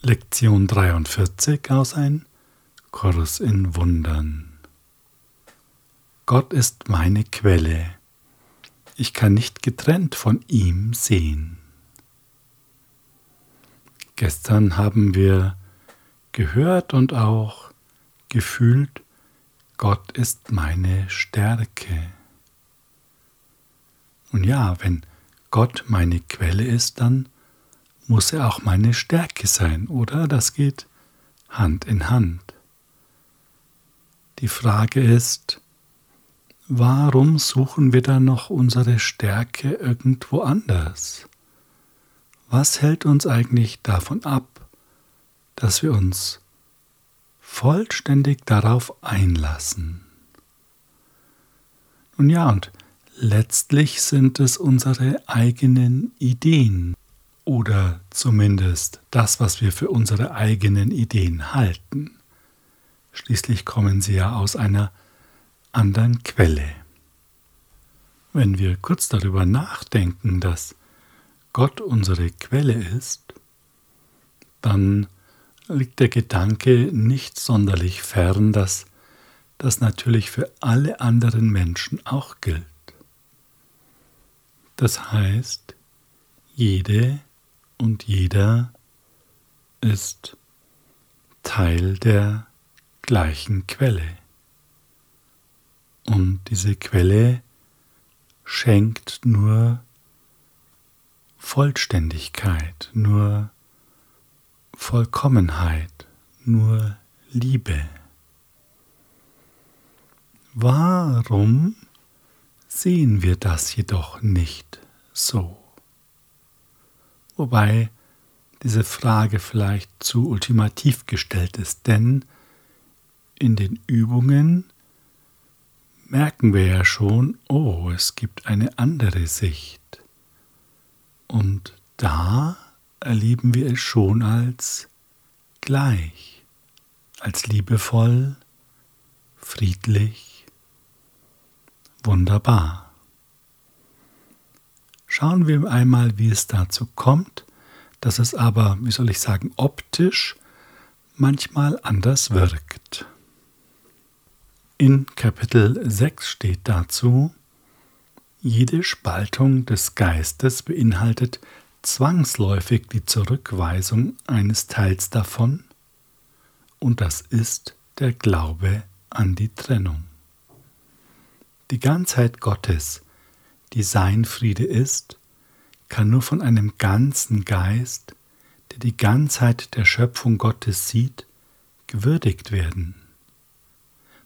Lektion 43 aus ein Kurs in Wundern. Gott ist meine Quelle. Ich kann nicht getrennt von ihm sehen. Gestern haben wir gehört und auch gefühlt, Gott ist meine Stärke. Und ja, wenn Gott meine Quelle ist, dann muss er auch meine Stärke sein, oder? Das geht Hand in Hand. Die Frage ist, warum suchen wir dann noch unsere Stärke irgendwo anders? Was hält uns eigentlich davon ab, dass wir uns vollständig darauf einlassen? Nun ja, und letztlich sind es unsere eigenen Ideen, oder zumindest das, was wir für unsere eigenen Ideen halten. Schließlich kommen sie ja aus einer anderen Quelle. Wenn wir kurz darüber nachdenken, dass Gott unsere Quelle ist, dann liegt der Gedanke nicht sonderlich fern, dass das natürlich für alle anderen Menschen auch gilt. Das heißt, jede und jeder ist Teil der gleichen Quelle. Und diese Quelle schenkt nur Vollständigkeit, nur Vollkommenheit, nur Liebe. Warum sehen wir das jedoch nicht so? Wobei diese Frage vielleicht zu ultimativ gestellt ist, denn in den Übungen merken wir ja schon, oh, es gibt eine andere Sicht. Und da erleben wir es schon als gleich, als liebevoll, friedlich, wunderbar. Schauen wir einmal, wie es dazu kommt, dass es aber, wie soll ich sagen, optisch manchmal anders wirkt. In Kapitel 6 steht dazu, jede Spaltung des Geistes beinhaltet zwangsläufig die Zurückweisung eines Teils davon, und das ist der Glaube an die Trennung. Die Ganzheit Gottes die sein Friede ist, kann nur von einem ganzen Geist, der die Ganzheit der Schöpfung Gottes sieht, gewürdigt werden.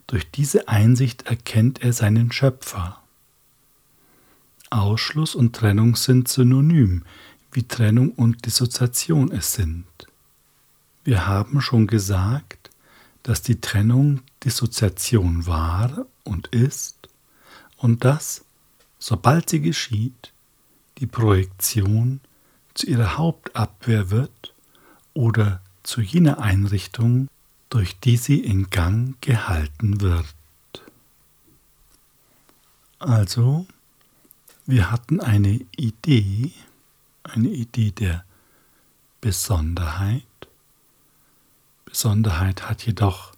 Durch diese Einsicht erkennt er seinen Schöpfer. Ausschluss und Trennung sind synonym, wie Trennung und Dissoziation es sind. Wir haben schon gesagt, dass die Trennung Dissoziation war und ist und dass, sobald sie geschieht, die Projektion zu ihrer Hauptabwehr wird oder zu jener Einrichtung, durch die sie in Gang gehalten wird. Also, wir hatten eine Idee, eine Idee der Besonderheit. Besonderheit hat jedoch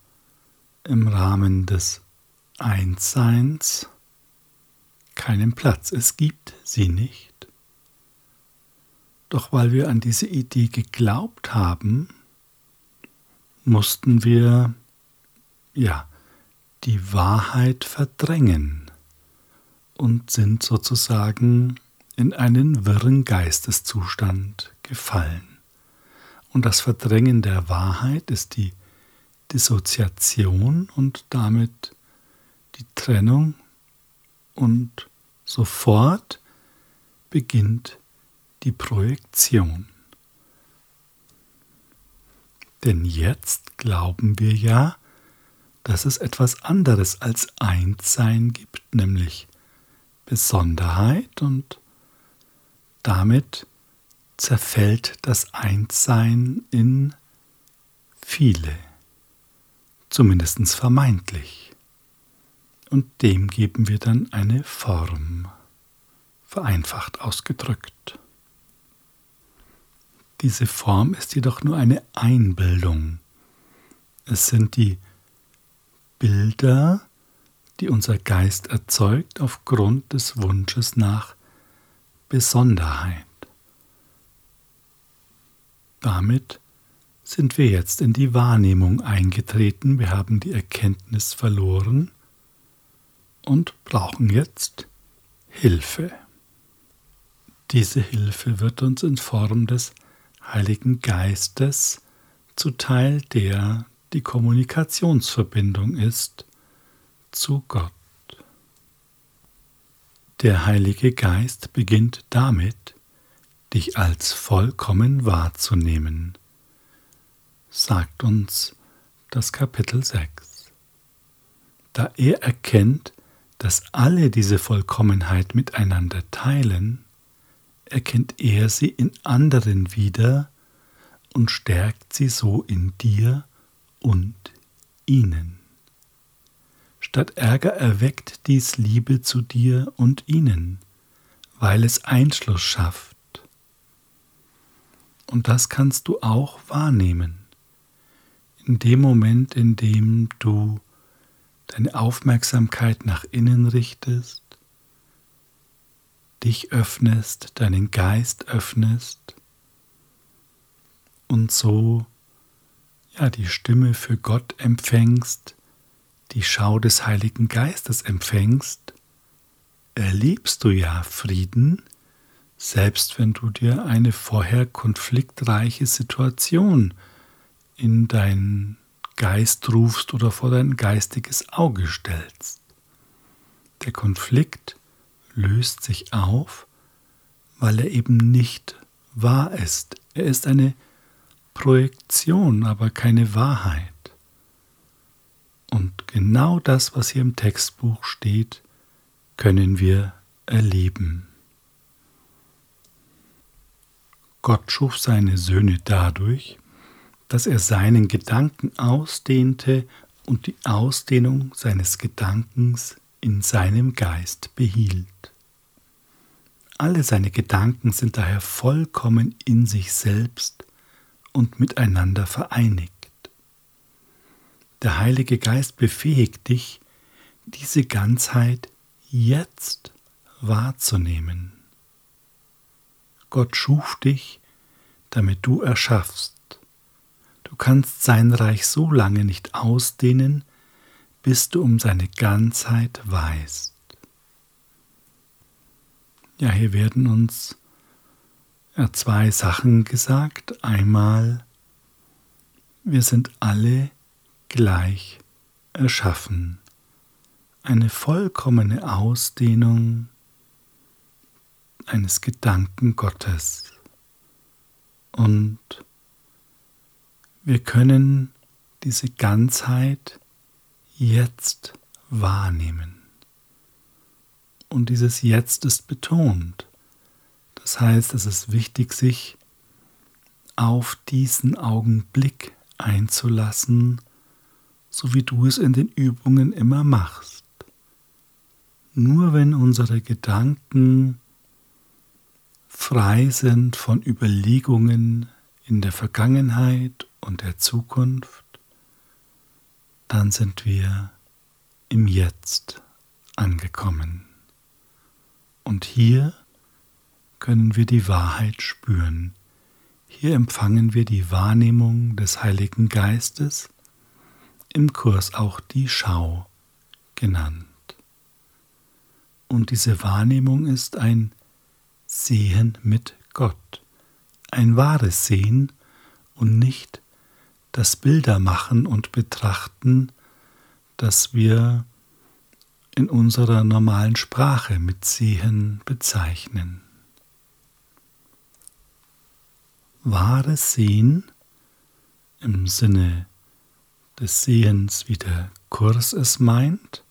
im Rahmen des Einsseins keinen Platz, es gibt sie nicht. Doch weil wir an diese Idee geglaubt haben, mussten wir, ja, die Wahrheit verdrängen und sind sozusagen in einen wirren Geisteszustand gefallen. Und das Verdrängen der Wahrheit ist die Dissoziation und damit die Trennung und sofort beginnt die Projektion. Denn jetzt glauben wir ja, dass es etwas anderes als Einssein gibt, nämlich Besonderheit und damit zerfällt das Einssein in viele, zumindest vermeintlich und dem geben wir dann eine Form, vereinfacht ausgedrückt. Diese Form ist jedoch nur eine Einbildung. Es sind die Bilder, die unser Geist erzeugt aufgrund des Wunsches nach Besonderheit. Damit sind wir jetzt in die Wahrnehmung eingetreten, wir haben die Erkenntnis verloren und brauchen jetzt Hilfe. Diese Hilfe wird uns in Form des Heiligen Geistes zuteil, der die Kommunikationsverbindung ist zu Gott. Der Heilige Geist beginnt damit, dich als vollkommen wahrzunehmen, sagt uns das Kapitel 6. Da er erkennt, dass alle diese Vollkommenheit miteinander teilen, erkennt er sie in anderen wieder und stärkt sie so in dir und ihnen. Statt Ärger erweckt dies Liebe zu dir und ihnen, weil es Einschluss schafft. Und das kannst du auch wahrnehmen. In dem Moment, in dem du deine Aufmerksamkeit nach innen richtest, dich öffnest, deinen Geist öffnest und so ja die Stimme für Gott empfängst, die Schau des Heiligen Geistes empfängst, erlebst du ja Frieden, selbst wenn du dir eine vorher konfliktreiche Situation in deinen Geist rufst oder vor dein geistiges Auge stellst. Der Konflikt löst sich auf, weil er eben nicht wahr ist. Er ist eine Projektion, aber keine Wahrheit. Und genau das, was hier im Textbuch steht, können wir erleben. Gott schuf seine Söhne dadurch, dass er seinen Gedanken ausdehnte und die Ausdehnung seines Gedankens in seinem Geist behielt. Alle seine Gedanken sind daher vollkommen in sich selbst und miteinander vereinigt. Der Heilige Geist befähigt dich, diese Ganzheit jetzt wahrzunehmen. Gott schuf dich, damit du erschaffst. Du kannst sein Reich so lange nicht ausdehnen, bis du um seine Ganzheit weißt. Ja, hier werden uns zwei Sachen gesagt. Einmal, wir sind alle gleich erschaffen. Eine vollkommene Ausdehnung eines Gedanken Gottes. Und wir können diese Ganzheit jetzt wahrnehmen. Und dieses Jetzt ist betont. Das heißt, es ist wichtig, sich auf diesen Augenblick einzulassen, so wie du es in den Übungen immer machst. Nur wenn unsere Gedanken frei sind von Überlegungen in der Vergangenheit und der Zukunft, dann sind wir im Jetzt angekommen. Und hier können wir die Wahrheit spüren. Hier empfangen wir die Wahrnehmung des Heiligen Geistes, im Kurs auch die Schau genannt. Und diese Wahrnehmung ist ein Sehen mit Gott, ein wahres Sehen und nicht das Bildermachen und Betrachten, das wir in unserer normalen Sprache mit Sehen bezeichnen. wahres Sehen im Sinne des Sehens, wie der Kurs es meint,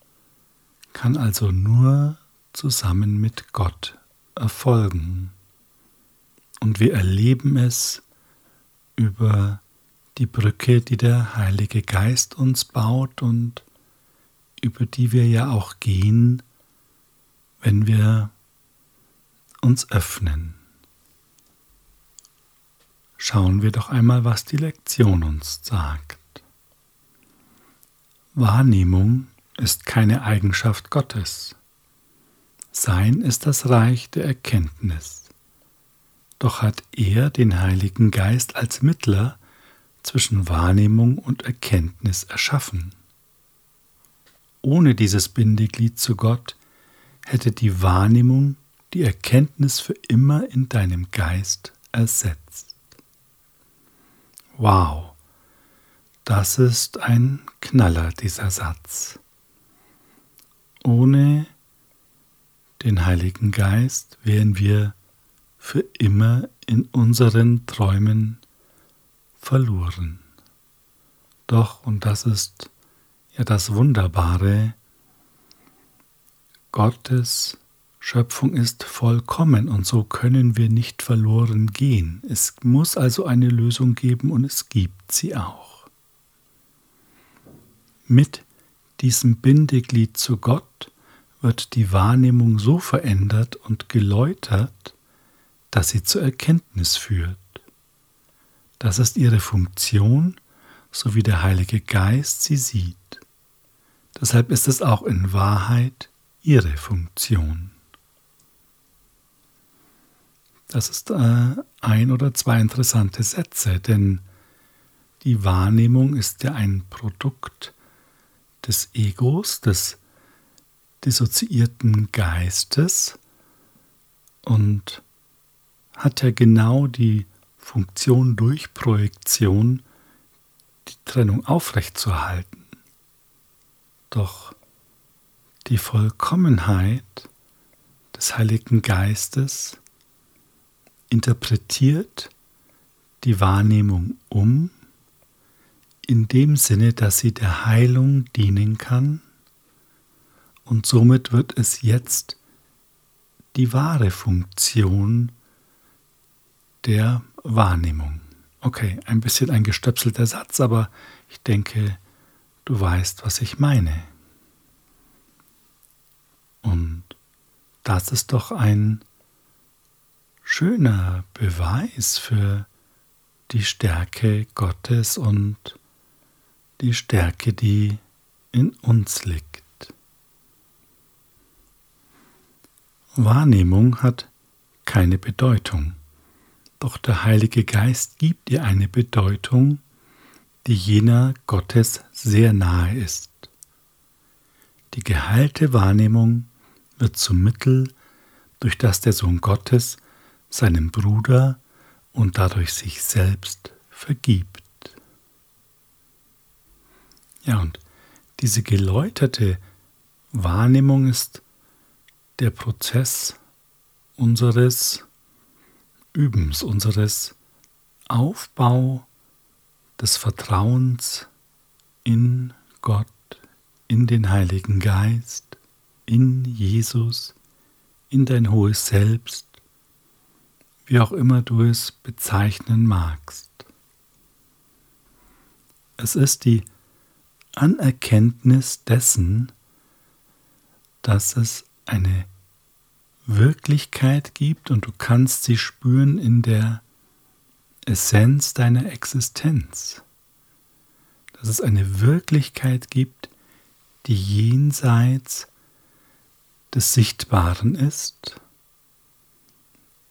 kann also nur zusammen mit Gott erfolgen. Und wir erleben es über die Brücke, die der Heilige Geist uns baut und über die wir ja auch gehen, wenn wir uns öffnen. schauen wir doch einmal, was die Lektion uns sagt. Wahrnehmung ist keine Eigenschaft Gottes. Sein ist das Reich der Erkenntnis. Doch hat er den Heiligen Geist als Mittler zwischen Wahrnehmung und Erkenntnis erschaffen. Ohne dieses Bindeglied zu Gott hätte die Wahrnehmung die Erkenntnis für immer in deinem Geist ersetzt. Wow, das ist ein Knaller, dieser Satz. Ohne den Heiligen Geist wären wir für immer in unseren Träumen verloren. Doch, und das ist ja das Wunderbare, Gottes Schöpfung ist vollkommen und so können wir nicht verloren gehen. Es muss also eine Lösung geben und es gibt sie auch. Mit diesem Bindeglied zu Gott wird die Wahrnehmung so verändert und geläutert, dass sie zur Erkenntnis führt. Das ist ihre Funktion, so wie der Heilige Geist sie sieht. Deshalb ist es auch in Wahrheit ihre Funktion. Das ist äh, ein oder zwei interessante Sätze, denn die Wahrnehmung ist ja ein Produkt des Egos, des dissoziierten Geistes und hat ja genau die Funktion durch Projektion, die Trennung aufrechtzuerhalten. Doch die Vollkommenheit des Heiligen Geistes interpretiert die Wahrnehmung um, in dem Sinne, dass sie der Heilung dienen kann und somit wird es jetzt die wahre Funktion der Wahrnehmung. Okay, ein bisschen ein gestöpselter Satz, aber ich denke, du weißt, was ich meine. Und das ist doch ein schöner Beweis für die Stärke Gottes und die Stärke, die in uns liegt. Wahrnehmung hat keine Bedeutung, doch der Heilige Geist gibt ihr eine Bedeutung, die jener Gottes sehr nahe ist. Die geheilte Wahrnehmung wird zum Mittel, durch das der Sohn Gottes seinem Bruder und dadurch sich selbst vergibt. Ja, und diese geläuterte Wahrnehmung ist der Prozess unseres Übens, unseres Aufbau des Vertrauens in Gott, in den Heiligen Geist, in Jesus, in dein hohes Selbst, wie auch immer du es bezeichnen magst. Es ist die Anerkenntnis dessen, dass es eine Wirklichkeit gibt und du kannst sie spüren in der Essenz deiner Existenz. Dass es eine Wirklichkeit gibt, die jenseits des Sichtbaren ist.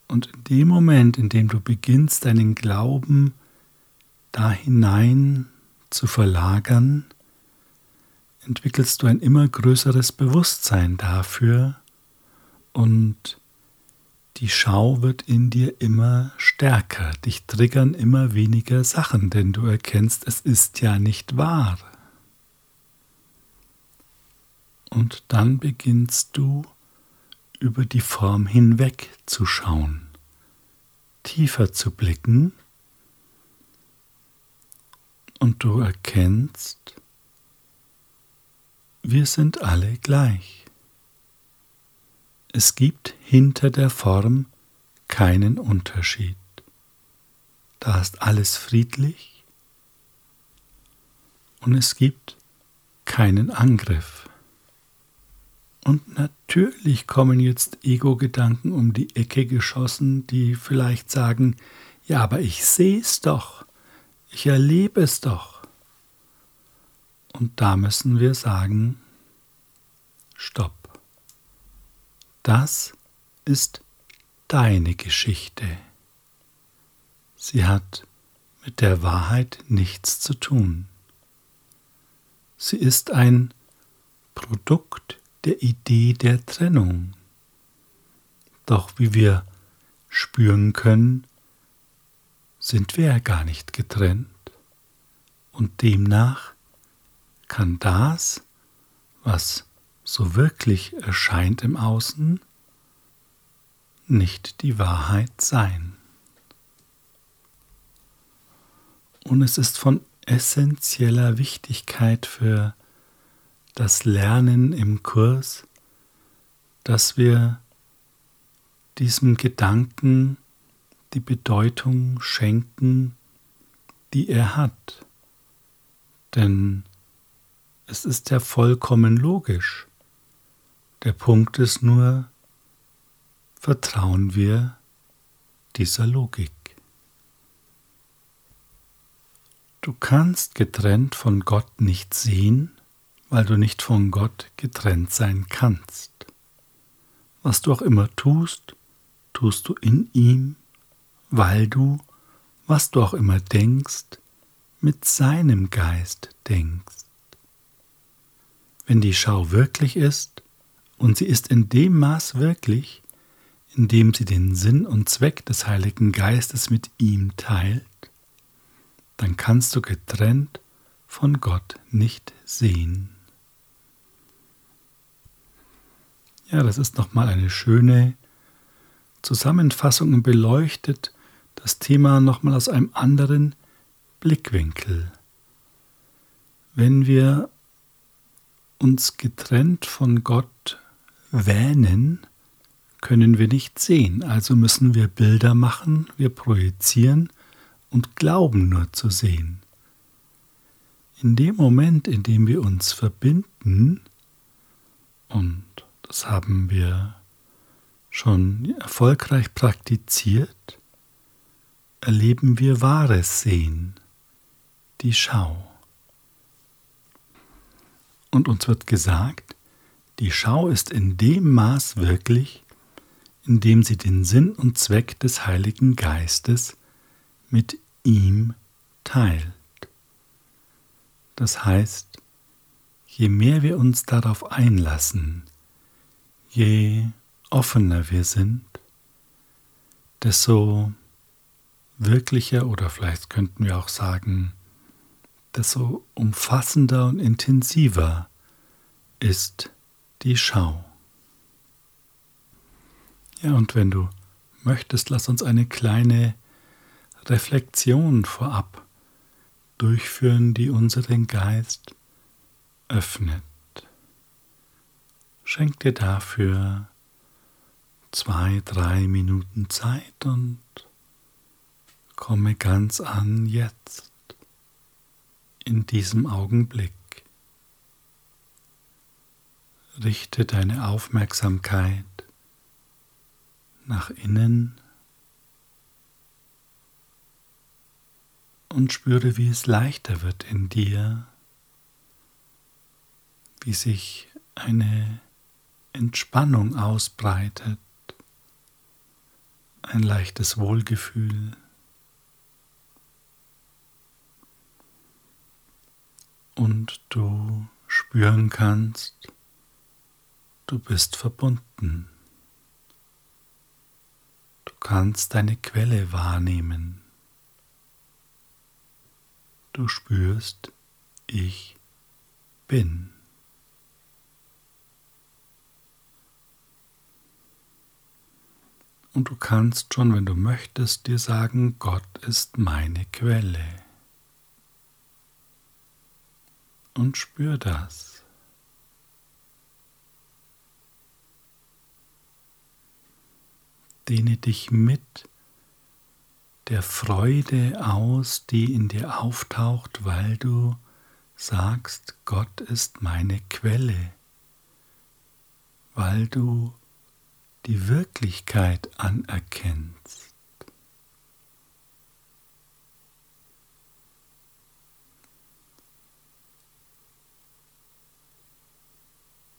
Und in dem Moment, in dem du beginnst, deinen Glauben da hinein zu verlagern, entwickelst du ein immer größeres Bewusstsein dafür und die Schau wird in dir immer stärker, dich triggern immer weniger Sachen, denn du erkennst, es ist ja nicht wahr. Und dann beginnst du über die Form hinweg zu schauen, tiefer zu blicken und du erkennst, wir sind alle gleich. Es gibt hinter der Form keinen Unterschied. Da ist alles friedlich und es gibt keinen Angriff. Und natürlich kommen jetzt Ego-Gedanken um die Ecke geschossen, die vielleicht sagen, Ja, aber ich sehe es doch, ich erlebe es doch. Und da müssen wir sagen, stopp. Das ist deine Geschichte. Sie hat mit der Wahrheit nichts zu tun. Sie ist ein Produkt der Idee der Trennung. Doch wie wir spüren können, sind wir ja gar nicht getrennt und demnach kann das, was so wirklich erscheint im Außen, nicht die Wahrheit sein. Und es ist von essentieller Wichtigkeit für das Lernen im Kurs, dass wir diesem Gedanken die Bedeutung schenken, die er hat. Denn es ist ja vollkommen logisch. Der Punkt ist nur, vertrauen wir dieser Logik. Du kannst getrennt von Gott nicht sehen, weil du nicht von Gott getrennt sein kannst. Was du auch immer tust, tust du in ihm, weil du, was du auch immer denkst, mit seinem Geist denkst. Wenn die Schau wirklich ist, und sie ist in dem Maß wirklich, in dem sie den Sinn und Zweck des Heiligen Geistes mit ihm teilt, dann kannst du getrennt von Gott nicht sehen. Ja, das ist nochmal eine schöne Zusammenfassung und beleuchtet das Thema nochmal aus einem anderen Blickwinkel. Wenn wir uns getrennt von Gott wähnen, können wir nicht sehen, also müssen wir Bilder machen, wir projizieren und glauben nur zu sehen. In dem Moment, in dem wir uns verbinden, und das haben wir schon erfolgreich praktiziert, erleben wir wahres Sehen, die Schau. Und uns wird gesagt, die Schau ist in dem Maß wirklich, in dem sie den Sinn und Zweck des Heiligen Geistes mit ihm teilt. Das heißt, je mehr wir uns darauf einlassen, je offener wir sind, desto wirklicher oder vielleicht könnten wir auch sagen, desto umfassender und intensiver ist die Schau. Ja, und wenn du möchtest, lass uns eine kleine Reflexion vorab durchführen, die unseren Geist öffnet. Schenk dir dafür zwei, drei Minuten Zeit und komme ganz an jetzt in diesem Augenblick. Richte deine Aufmerksamkeit nach innen und spüre, wie es leichter wird in dir, wie sich eine Entspannung ausbreitet, ein leichtes Wohlgefühl. Und du spüren kannst, du bist verbunden. Du kannst deine Quelle wahrnehmen. Du spürst, ich bin. Und du kannst schon, wenn du möchtest, dir sagen, Gott ist meine Quelle. Und spür das. dehne dich mit der Freude aus, die in dir auftaucht, weil du sagst, Gott ist meine Quelle, weil du die Wirklichkeit anerkennst.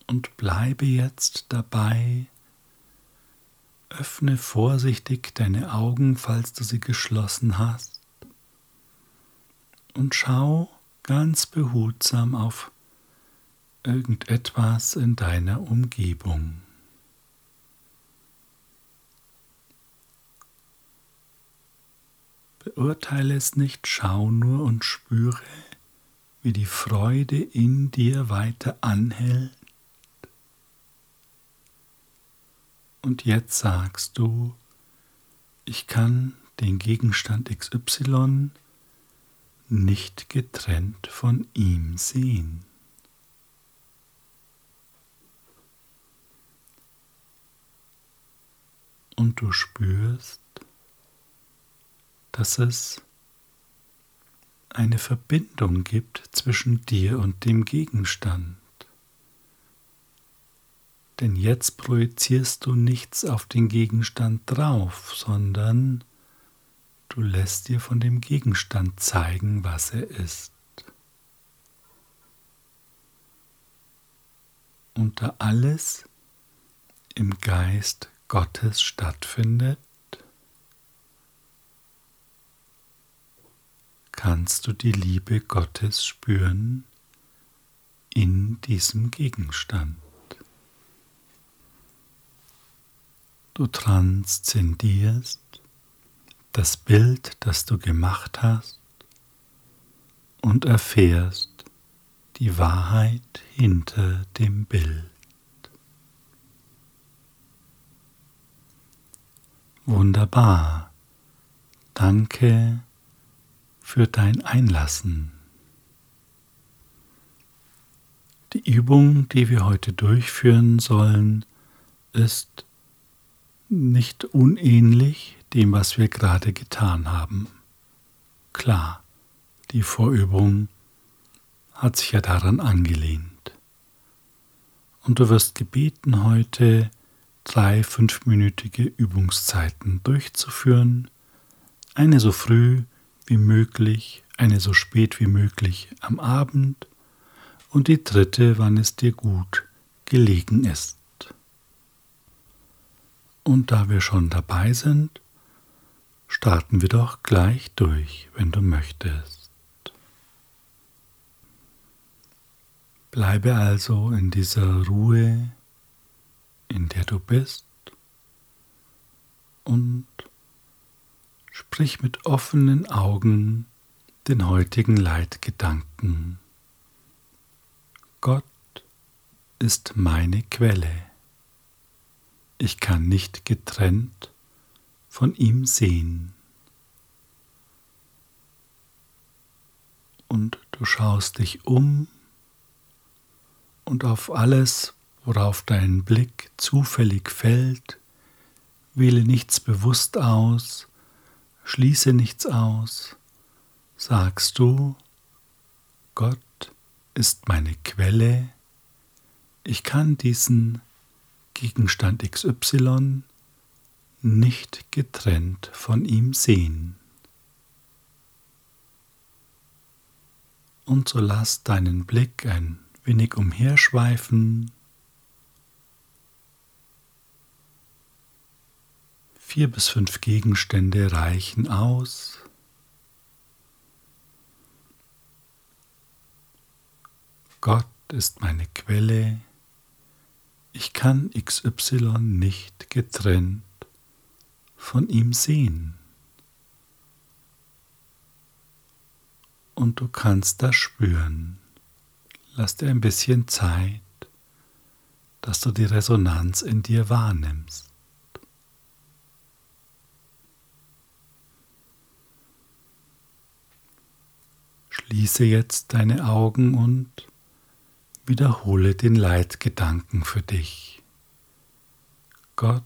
Und bleibe jetzt dabei, Öffne vorsichtig deine Augen, falls du sie geschlossen hast. Und schau ganz behutsam auf irgendetwas in deiner Umgebung. Beurteile es nicht, schau nur und spüre, wie die Freude in dir weiter anhält. Und jetzt sagst du, ich kann den Gegenstand XY nicht getrennt von ihm sehen. Und du spürst, dass es eine Verbindung gibt zwischen dir und dem Gegenstand. Denn jetzt projizierst du nichts auf den Gegenstand drauf, sondern du lässt dir von dem Gegenstand zeigen, was er ist. Und da alles im Geist Gottes stattfindet, kannst du die Liebe Gottes spüren in diesem Gegenstand. Du transzendierst das Bild, das du gemacht hast und erfährst die Wahrheit hinter dem Bild. Wunderbar. Danke für dein Einlassen. Die Übung, die wir heute durchführen sollen, ist nicht unähnlich dem, was wir gerade getan haben. Klar, die Vorübung hat sich ja daran angelehnt. Und du wirst gebeten, heute drei fünfminütige Übungszeiten durchzuführen, eine so früh wie möglich, eine so spät wie möglich am Abend und die dritte, wann es dir gut gelegen ist. Und da wir schon dabei sind, starten wir doch gleich durch, wenn du möchtest. Bleibe also in dieser Ruhe, in der du bist und sprich mit offenen Augen den heutigen Leitgedanken. Gott ist meine Quelle ich kann nicht getrennt von ihm sehen. Und du schaust dich um und auf alles, worauf dein Blick zufällig fällt, wähle nichts bewusst aus, schließe nichts aus, sagst du, Gott ist meine Quelle, ich kann diesen Gegenstand XY nicht getrennt von ihm sehen. Und so lass deinen Blick ein wenig umherschweifen. Vier bis fünf Gegenstände reichen aus. Gott ist meine Quelle, ich kann XY nicht getrennt von ihm sehen. Und du kannst das spüren. Lass dir ein bisschen Zeit, dass du die Resonanz in dir wahrnimmst. Schließe jetzt deine Augen und Wiederhole den Leitgedanken für dich. Gott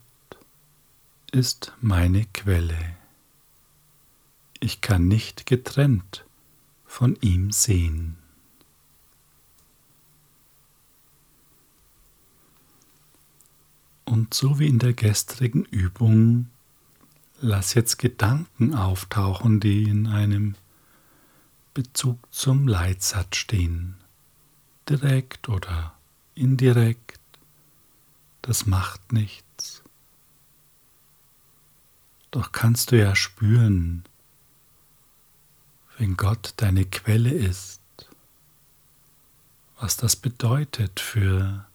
ist meine Quelle. Ich kann nicht getrennt von ihm sehen. Und so wie in der gestrigen Übung, lass jetzt Gedanken auftauchen, die in einem Bezug zum Leitsatz stehen direkt oder indirekt. das macht nichts. Doch kannst du ja spüren, wenn Gott deine Quelle ist, was das bedeutet für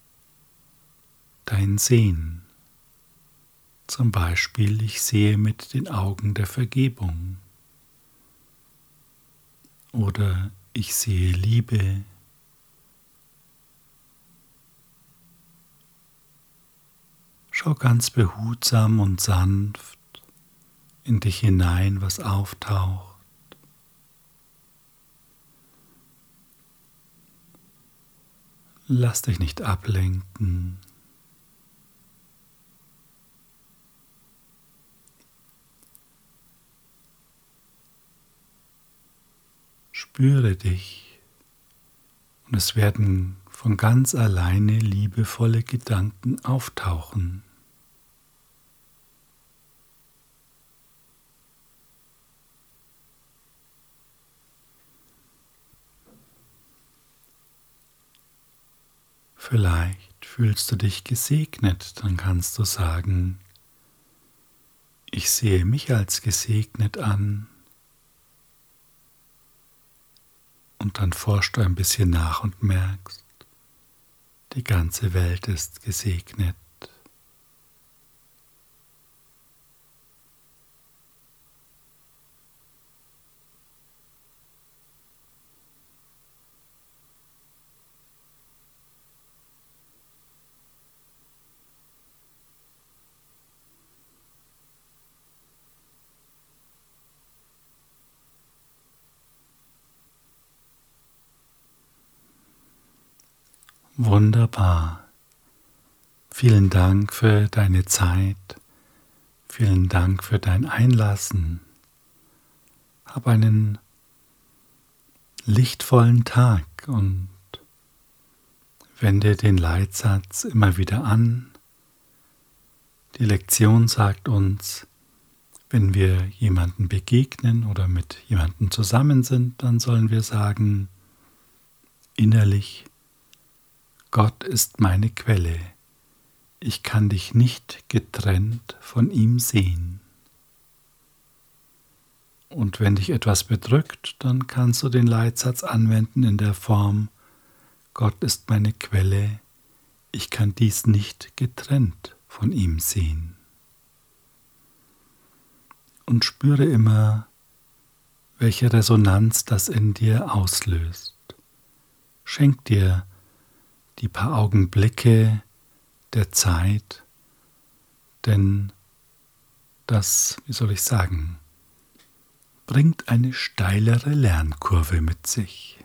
dein Sehen. Zum Beispiel, ich sehe mit den Augen der Vergebung oder ich sehe Liebe. Schau ganz behutsam und sanft in dich hinein, was auftaucht. Lass dich nicht ablenken. Spüre dich und es werden von ganz alleine liebevolle Gedanken auftauchen. Vielleicht fühlst du dich gesegnet, dann kannst du sagen, ich sehe mich als gesegnet an. Und dann forschst du ein bisschen nach und merkst, die ganze Welt ist gesegnet. Wunderbar. Vielen Dank für deine Zeit. Vielen Dank für dein Einlassen. Hab einen lichtvollen Tag und wende den Leitsatz immer wieder an. Die Lektion sagt uns, wenn wir jemanden begegnen oder mit jemandem zusammen sind, dann sollen wir sagen, innerlich, Gott ist meine Quelle, ich kann dich nicht getrennt von ihm sehen. Und wenn dich etwas bedrückt, dann kannst du den Leitsatz anwenden in der Form, Gott ist meine Quelle, ich kann dies nicht getrennt von ihm sehen. Und spüre immer, welche Resonanz das in dir auslöst. Schenk dir die paar Augenblicke der Zeit, denn das, wie soll ich sagen, bringt eine steilere Lernkurve mit sich.